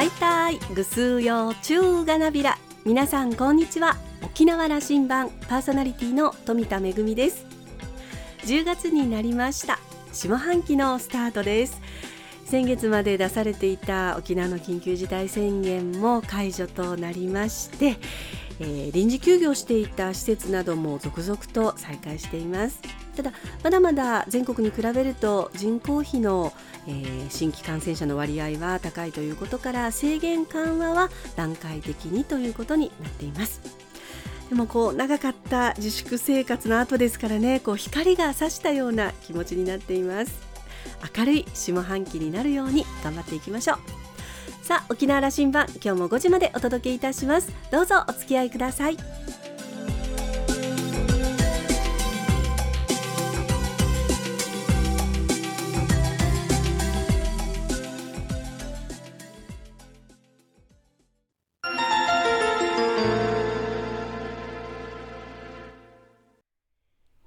はい。たいぐすうよ中がなびら。皆さんこんにちは。沖縄羅針盤パーソナリティの富田恵です。10月になりました。下半期のスタートです。先月まで出されていた沖縄の緊急事態宣言も解除となりまして、えー、臨時休業していた施設なども続々と再開しています。ただまだまだ全国に比べると人口比の、えー、新規感染者の割合は高いということから制限緩和は段階的にということになっています。でもこう長かった自粛生活の後ですからねこう光が差したような気持ちになっています。明るい下半期になるように頑張っていきましょう。さあ沖縄羅針盤今日も5時までお届けいたします。どうぞお付き合いください。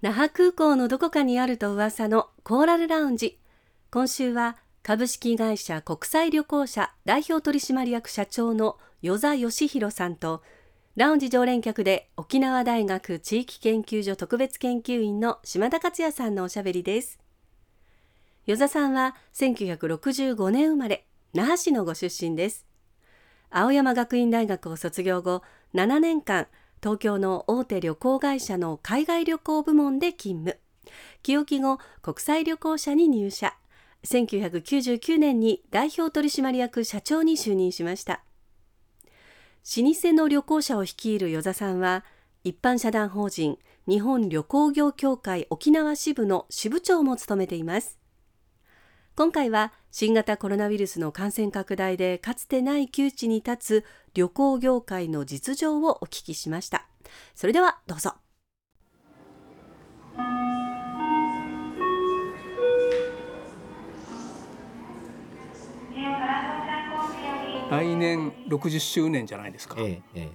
那覇空港のどこかにあると噂のコーラルラウンジ。今週は株式会社国際旅行者代表取締役社長の与座義弘さんとラウンジ常連客で沖縄大学地域研究所特別研究員の島田克也さんのおしゃべりです。与座さんは1965年生まれ那覇市のご出身です。青山学院大学を卒業後7年間東京の大手旅行会社の海外旅行部門で勤務。清き後国際旅行者に入社。1999年に代表取締役社長に就任しました。老舗の旅行者を率いる与座さんは一般社団法人日本旅行業協会沖縄支部の支部長も務めています。今回は新型コロナウイルスの感染拡大でかつてない窮地に立つ旅行業界の実情をお聞きしました。それではどうぞ。来年60周年じゃないですか、ええ、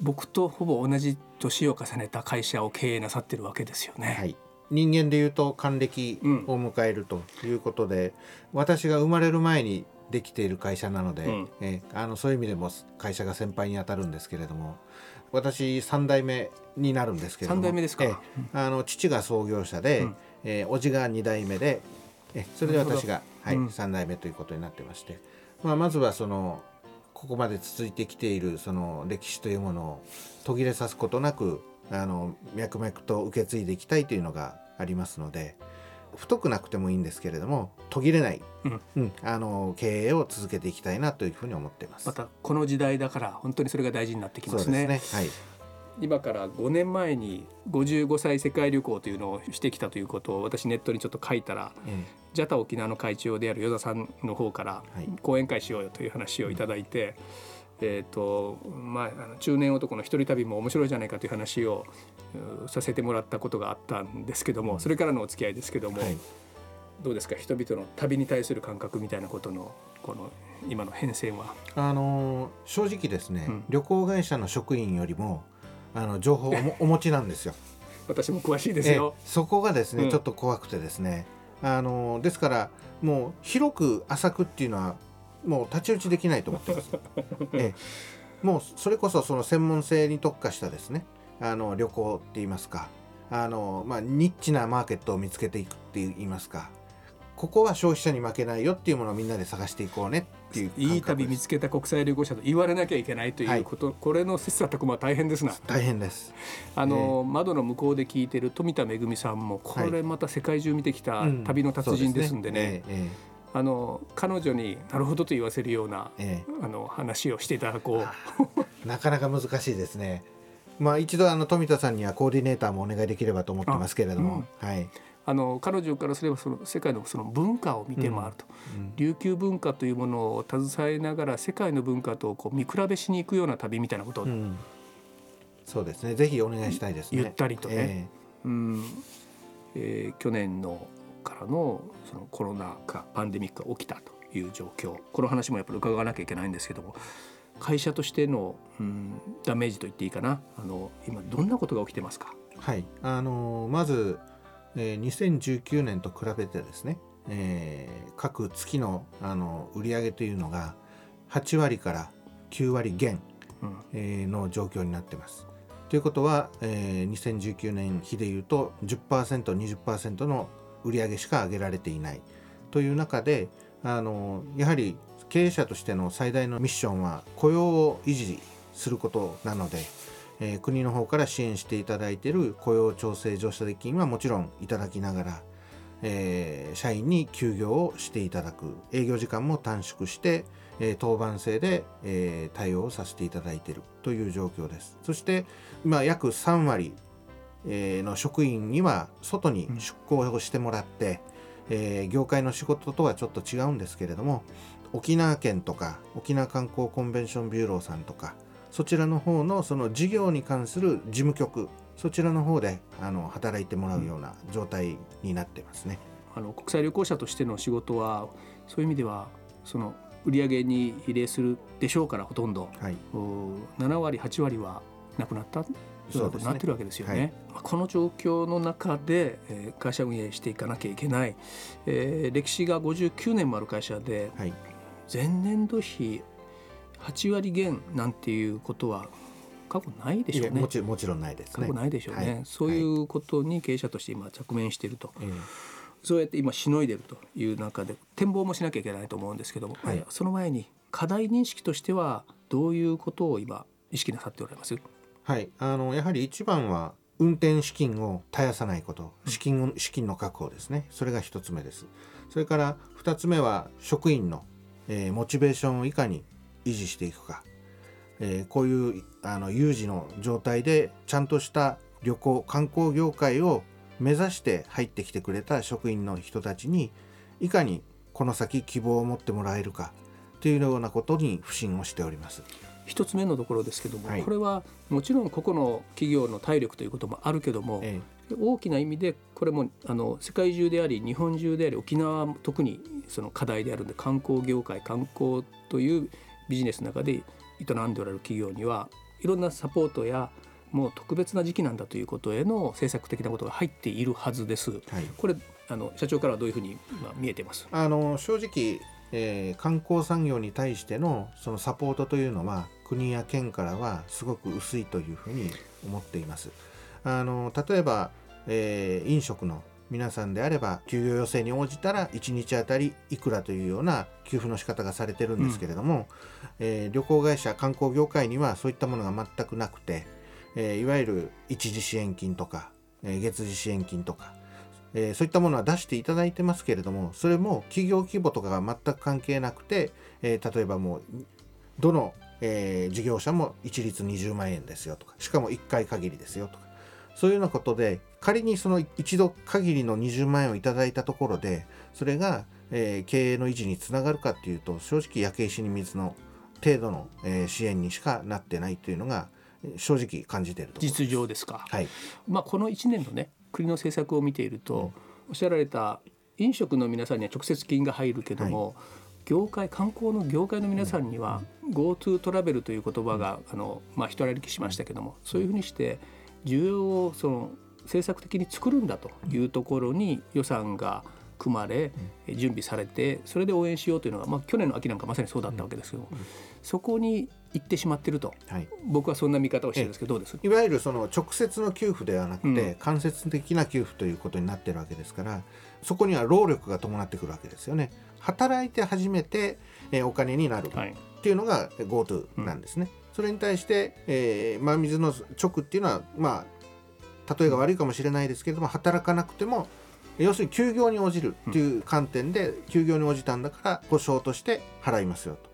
僕とほぼ同じ年を重ねた会社を経営なさってるわけですよね、はい人間でいうと還暦を迎えるということで、うん、私が生まれる前にできている会社なので、うん、えあのそういう意味でも会社が先輩にあたるんですけれども私3代目になるんですけれども3代目ですか、えあの父が創業者で、うん、えー、叔父が2代目でえそれで私が、はいうん、3代目ということになってまして、まあ、まずはそのここまで続いてきているその歴史というものを途切れさすことなくあの脈々と受け継いでいきたいというのがありますので太くなくてもいいんですけれども途切れない、うん、うん、あの経営を続けていきたいなというふうに思っています。またこの時代だから本当にそれが大事になってきますね。ね。はい。今から5年前に55歳世界旅行というのをしてきたということを私ネットにちょっと書いたら、ええ、ジャタ沖縄の会長である与田さんの方から講演会しようよという話をいただいて、えーとまあ、あの中年男の一人旅も面白いじゃないかという話をさせてもらったことがあったんですけどもそれからのお付き合いですけども、はい、どうですか？人々の旅に対する感覚みたいなことのこの今の変遷は？あの正直ですね、うん、旅行会社の職員よりもあの情報を お持ちなんですよ。私も詳しいですよ。そこがですね、うん、ちょっと怖くてですね。あのですからもう広く浅くっていうのはもう太刀打ちできないと思ってます。ええ、もうそれこそその専門性に特化したですね。あの旅行って言いますか。あの、まあ、ニッチなマーケットを見つけていくって言いますか。ここは消費者に負けないよっていうものをみんなで探していこうねっていういい旅見つけた国際旅行者と言われなきゃいけないということ、はい、これの切磋琢磨大変ですな。大変です。あの、えー、窓の向こうで聞いてる富田恵さんもこれまた世界中見てきた旅の達人ですんでね、あの彼女になるほどと言わせるような、ええ、あの話をしていただこう。なかなか難しいですね。まあ一度あの富田さんにはコーディネーターもお願いできればと思ってますけれども、うん、はい。あの彼女からすればその世界のその文化を見て回ると、うん、琉球文化というものを携えながら世界の文化とこう見比べしに行くような旅みたいなことを、うん、そうですね。ぜひお願いしたいですね。ゆったりとね、えー、うん。えー、去年のからのそのコロナ禍パンデミックが起きたという状況。この話もやっぱり伺わなきゃいけないんですけども会社としての、うん、ダメージと言っていいかな。あの今どんなことが起きてますか？はい。あのまずえー、2019年と比べてですね、えー、各月のあの売上というのが8割から9割減、うん、えー、の状況になってます。ということは、えー、2019年比でいうと 10%20% の売り上げしか上げられていない。という中であのやはり経営者としての最大のミッションは雇用を維持することなので、えー、国の方から支援していただいている雇用調整助成金はもちろんいただきながら、えー、社員に休業をしていただく。営業時間も短縮して、えー、当番制で、えー、対応させていただいているという状況です。そして今約3割、の職員には外に出向をしてもらって、うん、えー、業界の仕事とはちょっと違うんですけれども沖縄県とか沖縄観光コンベンションビューローさんとかそちらの方のその事業に関する事務局そちらの方であの働いてもらうような状態になってますね。あの国際旅行者としての仕事はそういう意味ではその売上に比例するでしょうからほとんど、はい、7割8割はなくなったというなってるわけですよね。はい、この状況の中で、えー、会社運営していかなきゃいけない、えー、歴史が59年もある会社で、はい、前年度比8割減なんていうことは過去ないでしょうね。もちもちろんないです、ね、過去ないでしょうね、はい、そういうことに経営者として今直面していると、そうやって今しのいでるという中で展望もしなきゃいけないと思うんですけども、はい、その前に課題認識としてはどういうことを今意識なさっておられます？はい。あのやはり一番は運転資金を絶やさないこと。資金資金の確保ですね。それが一つ目です。それから二つ目は職員の、えー、モチベーションをいかに維持していくか、えー、こういうあの有事の状態でちゃんとした旅行観光業界を目指して入ってきてくれた職員の人たちにいかにこの先希望を持ってもらえるかというようなことに不信をしております。一つ目のところですけども、はい、これはもちろん個々の企業の体力ということもあるけども、ええ、大きな意味でこれもあの世界中であり日本中であり沖縄は特にその課題であるので観光業界観光というビジネスの中で営んでおられる企業にはいろんなサポートやもう特別な時期なんだということへの政策的なことが入っているはずです。はい、これあの社長からはどういうふうに、まあ、見えてます？あの正直、えー、観光産業に対してのそのサポートというのは国や県からはすごく薄いというふうに思っています。あの例えば、えー、飲食の皆さんであれば休業要請に応じたら1日あたりいくらというような給付の仕方がされてるんですけれども、うん、えー、旅行会社観光業界にはそういったものが全くなくて、えー、いわゆる一時支援金とか、えー、月次支援金とか、えー、そういったものは出していただいてますけれどもそれも企業規模とかが全く関係なくて、えー、例えばもうどの、えー、事業者も一律20万円ですよとかしかも1回限りですよとかそういうようなことで仮にその一度限りの20万円をいただいたところでそれが、えー、経営の維持につながるかっていうと正直焼け石に水の程度の、えー、支援にしかなってないというのが正直感じていると実情ですか、はい。まあ、この1年のね国の政策を見ていると、うん、おっしゃられた飲食の皆さんには直接金が入るけども、はい業界観光の業界の皆さんには GoTo トラベルという言葉があの、まあ、人歩きしましたけどもそういうふうにして需要をその政策的に作るんだというところに予算が組まれ準備されてそれで応援しようというのが、まあ、去年の秋なんかまさにそうだったわけですけど、そこに行ってしまってると、はい、僕はそんな見方をしてるんですけどどうです？いわゆるその直接の給付ではなくて、間接的な給付ということになってるわけですからそこには労力が伴ってくるわけですよね。働いて初めて、えお金になるっていうのが GoTo なんですね。はいうんそれに対して、えー、真水の直っていうのはまあ例えが悪いかもしれないですけれども働かなくても要するに休業に応じるっていう観点で、休業に応じたんだから保証として払いますよと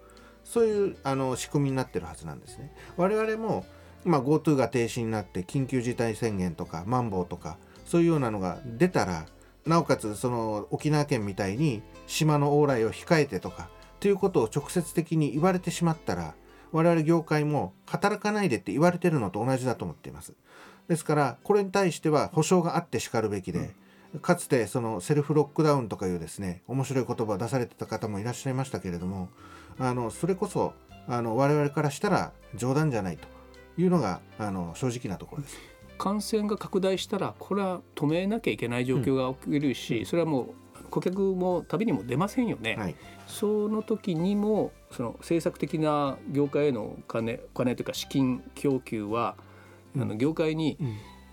そういうあの仕組みになってるはずなんですね。我々も今 GoTo が停止になって緊急事態宣言とかマンボウとかそういうようなのが出たらなおかつその沖縄県みたいに島の往来を控えてとかということを直接的に言われてしまったら我々業界も働かないでって言われてるのと同じだと思っています。ですからこれに対しては保証があってしかるべきで、かつてそのセルフロックダウンとかいうですね面白い言葉を出されてた方もいらっしゃいましたけれどもあのそれこそあの我々からしたら冗談じゃないというのがあの正直なところです。感染が拡大したらこれは止めなきゃいけない状況が起きるし、うん、それはもう顧客も旅にも出ませんよね、はい、その時にもその政策的な業界へのお金お金というか資金供給は、うん、あの業界に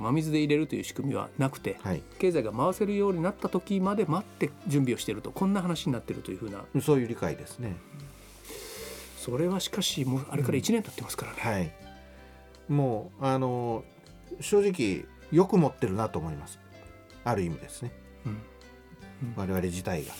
真水で入れるという仕組みはなくて、はい、経済が回せるようになった時まで待って準備をしているとこんな話になっているというふうな。そういう理解ですね。それはしかしもうあれから1年経ってますからね。うん、はい、もうあの正直よく持ってるなと思います。ある意味ですね、うん、我々自体が。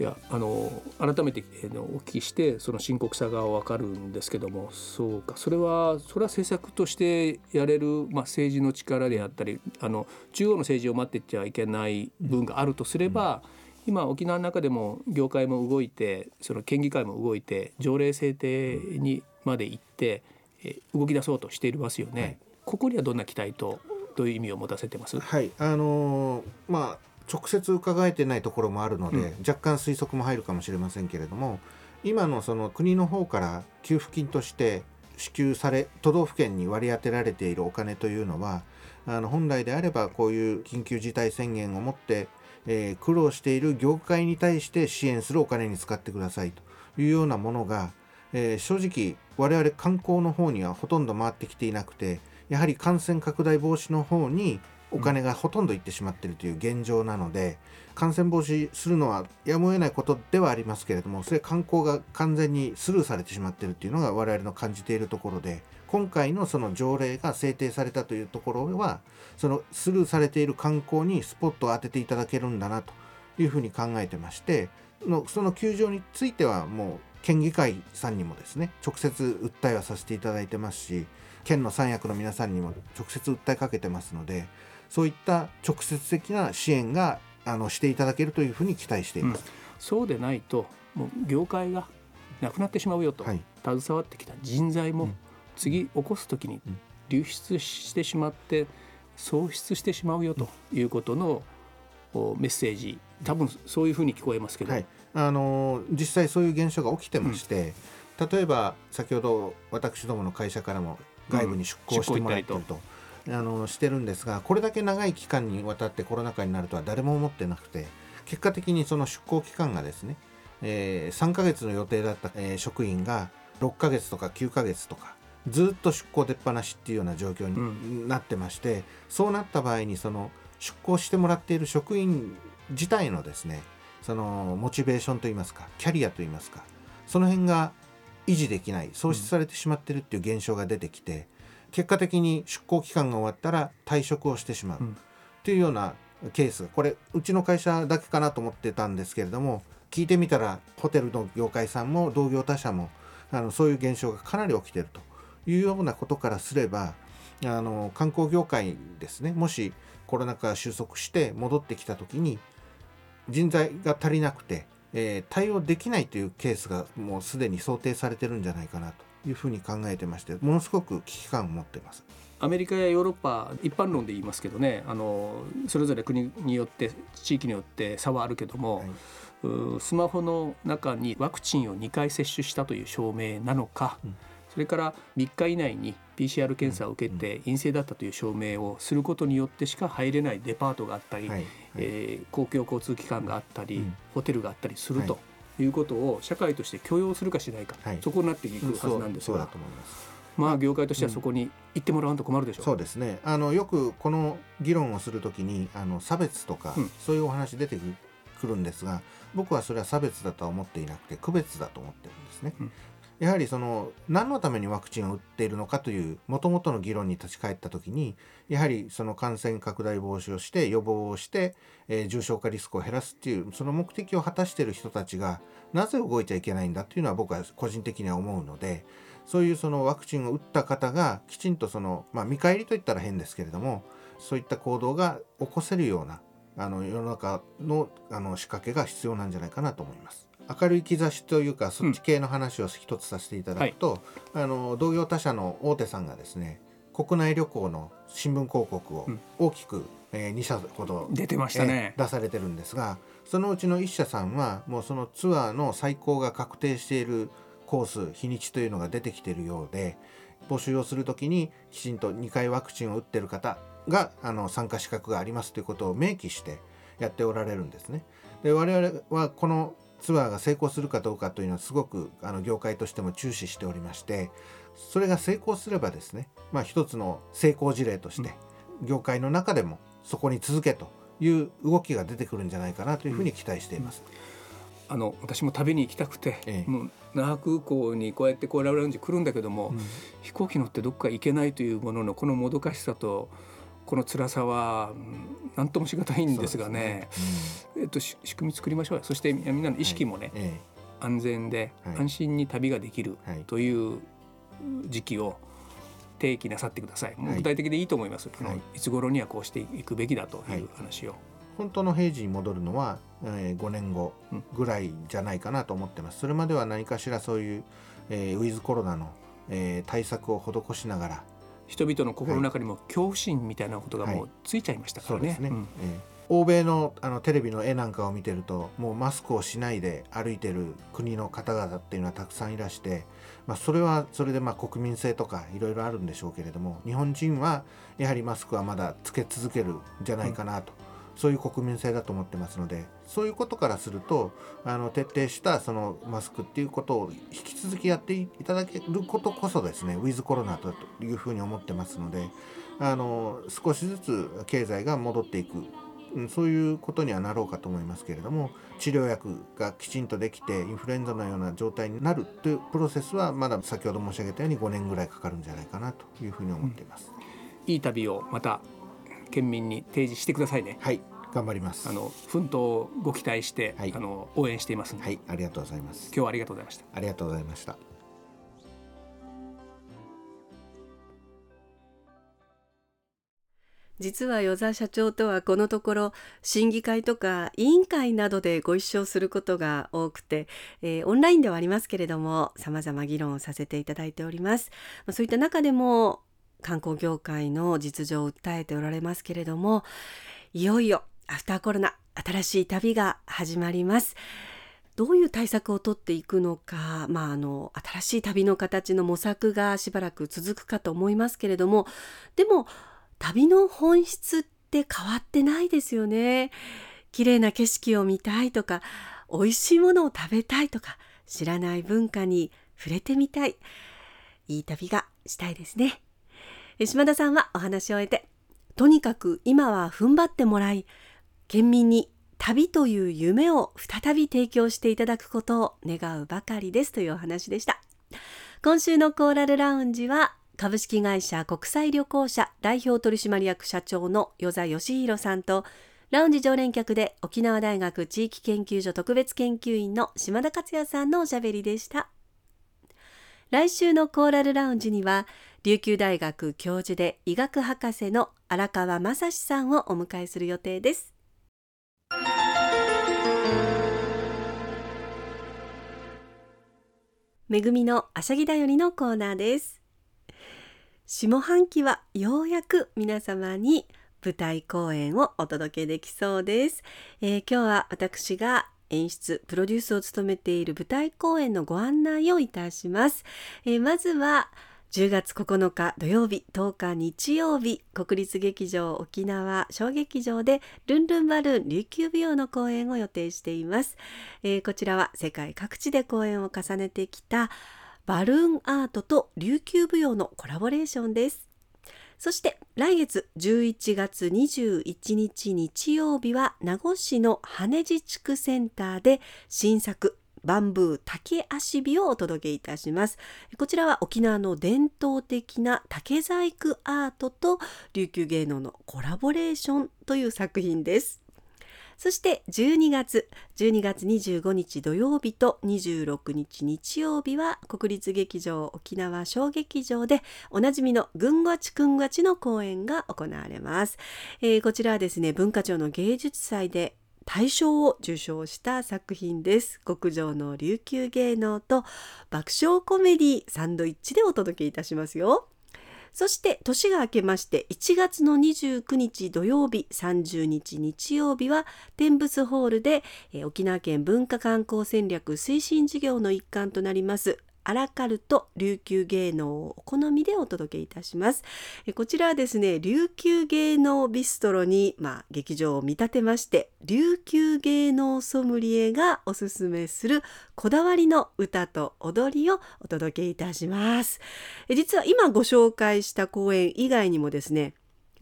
いやあの改めて、えー、お聞きしてその深刻さが分かるんですけどもそうか。それはそれは政策としてやれる、まあ、政治の力であったりあの中央の政治を待ってちゃいけない分があるとすれば、うん、今沖縄の中でも業界も動いてその県議会も動いて条例制定にまで行って、えー、動き出そうとしていますよね。はい、ここにはどんな期待とどういう意味を持たせてます？はい。あのー、まあ直接伺えてないところもあるので、うん、若干推測も入るかもしれませんけれども今のその国の方から給付金として支給され都道府県に割り当てられているお金というのはあの本来であればこういう緊急事態宣言をもって、えー、苦労している業界に対して支援するお金に使ってくださいというようなものが、えー、正直我々観光の方にはほとんど回ってきていなくてやはり感染拡大防止の方にお金がほとんどいってしまっているという現状なので、感染防止するのはやむを得ないことではありますけれどもそれ観光が完全にスルーされてしまっているというのが我々の感じているところで今回のその条例が制定されたというところはそのスルーされている観光にスポットを当てていただけるんだなというふうに考えてましてのその球場についてはもう県議会さんにもですね直接訴えはさせていただいてますし県の三役の皆さんにも直接訴えかけてますのでそういった直接的な支援があのしていただけるというふうに期待しています。うん、そうでないともう業界がなくなってしまうよと、はい、携わってきた人材も次起こす時に流出してしまって喪失してしまうよということのメッセージ。多分そういうふうに聞こえますけど、はい、あの実際そういう現象が起きてまして、うん、例えば先ほど私どもの会社からも外部に出向してもらっていると。あのしてるんですがこれだけ長い期間にわたってコロナ禍になるとは誰も思ってなくて結果的にその出向期間がですね、えー、3ヶ月の予定だった、えー、職員が6ヶ月とか9ヶ月とかずっと出向出っ放しっていうような状況になってまして、うん、そうなった場合にその出向してもらっている職員自体のですねそのモチベーションといいますかキャリアといいますかその辺が維持できない喪失されてしまってるっていう現象が出てきて、結果的に出向期間が終わったら退職をしてしまう。っていうようなケースこれうちの会社だけかなと思ってたんですけれども聞いてみたらホテルの業界さんも同業他社もあのそういう現象がかなり起きてるというようなことからすればあの観光業界ですねもしコロナ禍が収束して戻ってきた時に人材が足りなくて、えー、対応できないというケースがもうすでに想定されてるんじゃないかなというふうに考えてましてものすごく危機感を持っています。アメリカやヨーロッパ一般論で言いますけどねあのそれぞれ国によって地域によって差はあるけども、はい、スマホの中にワクチンを2回接種したという証明なのか、うん、それから3日以内に PCR 検査を受けて陰性だったという証明をすることによってしか入れないデパートがあったり、はい。はい、えー、公共交通機関があったり、うん、ホテルがあったりすると。いうことを社会として許容するかしないか、はい、そこになっていくはずなんですが、まあ業界としてはそこに行ってもらわんと困るでしょう、うん、そうですね。あのよくこの議論をするときにあの差別とか、うん、そういうお話出てくるんですが僕はそれは差別だとは思っていなくて区別だと思ってるんですね。うん、やはりその何のためにワクチンを打っているのかというもともとの議論に立ち返った時にやはりその感染拡大防止をして予防をして、えー、重症化リスクを減らすっていうその目的を果たしている人たちがなぜ動いちゃいけないんだっていうのは僕は個人的には思うのでそういうそのワクチンを打った方がきちんとその、まあ、見返りといったら変ですけれどもそういった行動が起こせるようなあの世の中のあの仕掛けが必要なんじゃないかなと思います。明るい兆しというかそっち系の話を一つさせていただくと、うん。はい、あの同業他社の大手さんがですね国内旅行の新聞広告を大きく、うん、えー、2社ほど出てましたね、えー、出されてるんですがそのうちの1社さんはもうそのツアーの最高が確定しているコース日にちというのが出てきているようで募集をするときにきちんと2回ワクチンを打ってる方があの参加資格がありますということを明記してやっておられるんですね。で我々はこのツアーが成功するかどうかというのはすごくあの業界としても注視しておりましてそれが成功すればですね、まあ、一つの成功事例として業界の中でもそこに続けという動きが出てくるんじゃないかなというふうに期待しています。あの私も旅に行きたくて、ええ、もう那覇空港にこうやってコーラルラウンジ来るんだけども、うん、飛行機乗ってどっか行けないというもののこのもどかしさとこの辛さは何ともしがたいんですがね、ね。うん、えっと、仕組み作りましょうそしてみんなの意識もね、はいえ、安全で安心に旅ができるという時期を提起なさってください。もう具体的でいいと思います。はい、いつ頃にはこうしていくべきだという話を。はい、本当の平時に戻るのは、えー、5年後ぐらいじゃないかなと思ってます。それまでは何かしらそういう、えー、ウィズコロナの、えー、対策を施しながら人々の心の中にも恐怖心みたいなことがもうついちゃいましたからね。ね、欧米のあのテレビの絵なんかを見てるともうマスクをしないで歩いてる国の方々っていうのはたくさんいらして、まあ、それはそれでまあ国民性とかいろいろあるんでしょうけれども日本人はやはりマスクはまだつけ続けるんじゃないかなと、うん、そういう国民性だと思ってますのでそういうことからするとあの徹底したそのマスクっていうことを引き続きやっていただけることこそですねウィズコロナだというふうに思ってますのであの少しずつ経済が戻っていくそういうことにはなろうかと思いますけれども治療薬がきちんとできてインフルエンザのような状態になるというプロセスはまだ先ほど申し上げたように5年ぐらいかかるんじゃないかなというふうに思っています。うん、いい旅をまた県民に提示してくださいね。はい頑張ります。あの奮闘をご期待して、はい、あの応援していますはい、ありがとうございます。今日はありがとうございました。ありがとうございました。実は与座社長とはこのところ審議会とか委員会などでご一緒することが多くて、えー、オンラインではありますけれども様々議論をさせていただいておりますそういった中でも観光業界の実情を訴えておられますけれどもいよいよアフターコロナ新しい旅が始まります。どういう対策をとっていくのか、まあ、あの新しい旅の形の模索がしばらく続くかと思いますけれどもでも旅の本質って変わってないですよね。綺麗な景色を見たいとか美味しいものを食べたいとか知らない文化に触れてみたい。いい旅がしたいですね。島田さんはお話を終えてとにかく今は踏ん張ってもらい県民に旅という夢を再び提供していただくことを願うばかりですというお話でした。今週のコーラルラウンジは株式会社国際旅行者代表取締役社長の与座義弘さんとラウンジ常連客で沖縄大学地域研究所特別研究員の島田克也さんのおしゃべりでした。来週のコーラルラウンジには琉球大学教授で医学博士の荒川正史さんをお迎えする予定です。めぐみのあしゃぎだよりのコーナーです。下半期はようやく皆様に舞台公演をお届けできそうです、えー、今日は私が演出プロデュースを務めている舞台公演のご案内をいたします、えー、まずは10月9日土曜日10日日曜日国立劇場沖縄小劇場でルンルンバルーン琉球舞踊の公演を予定しています、えー、こちらは世界各地で公演を重ねてきたバルーンアートと琉球舞踊のコラボレーションです。そして来月11月21日日曜日は名護市の羽地地区センターで新作バンブー竹足火をお届けいたします。こちらは沖縄の伝統的な竹細工アートと琉球芸能のコラボレーションという作品です。そして12月12月25日土曜日と26日日曜日は国立劇場沖縄小劇場でおなじみのぐんがちくんがちの公演が行われます、えー、こちらはですね文化庁の芸術祭で大賞を受賞した作品です。極上の琉球芸能と爆笑コメディサンドイッチでお届けいたしますよ。そして年が明けまして1月の29日土曜日30日日曜日は天仏ホールで、え沖縄県文化観光戦略推進事業の一環となります。アラカルト琉球芸能をお好みでお届けいたします。えこちらはですね琉球芸能ビストロに、まあ、劇場を見立てまして琉球芸能ソムリエがおすすめするこだわりの歌と踊りをお届けいたします。え実は今ご紹介した公演以外にもですね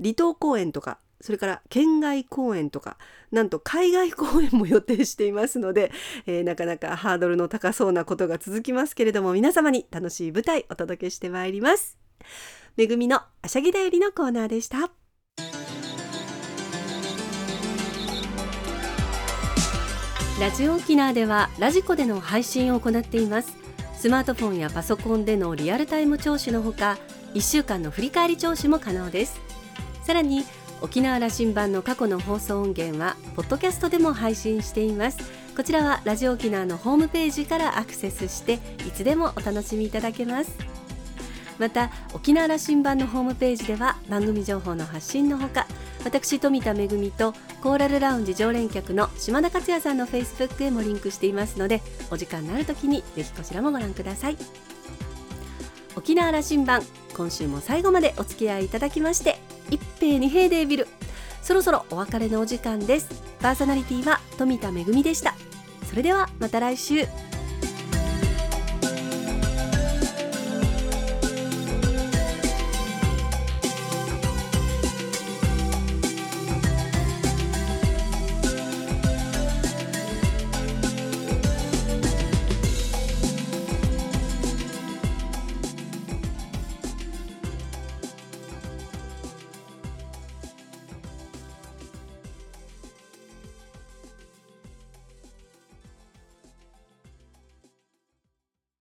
離島公演とかそれから県外公演とかなんと海外公演も予定していますので、えー、なかなかハードルの高そうなことが続きますけれども皆様に楽しい舞台お届けしてまいります。めぐみのあしゃぎだよりのコーナーでした。ラジオ沖縄ではラジコでの配信を行っています。スマートフォンやパソコンでのリアルタイム聴取のほか1週間の振り返り聴取も可能です。さらに沖縄羅針盤の過去の放送音源はポッドキャストでも配信しています。こちらはラジオ沖縄のホームページからアクセスしていつでもお楽しみいただけます。また沖縄羅針盤のホームページでは番組情報の発信のほか私富田恵とコーラルラウンジ常連客の島田克也さんのフェイスブックへもリンクしていますのでお時間のある時にぜひこちらもご覧ください。沖縄羅針盤今週も最後までお付き合いいただきまして一平二平デービルそろそろお別れのお時間です。パーソナリティは富田恵でした。それではまた来週。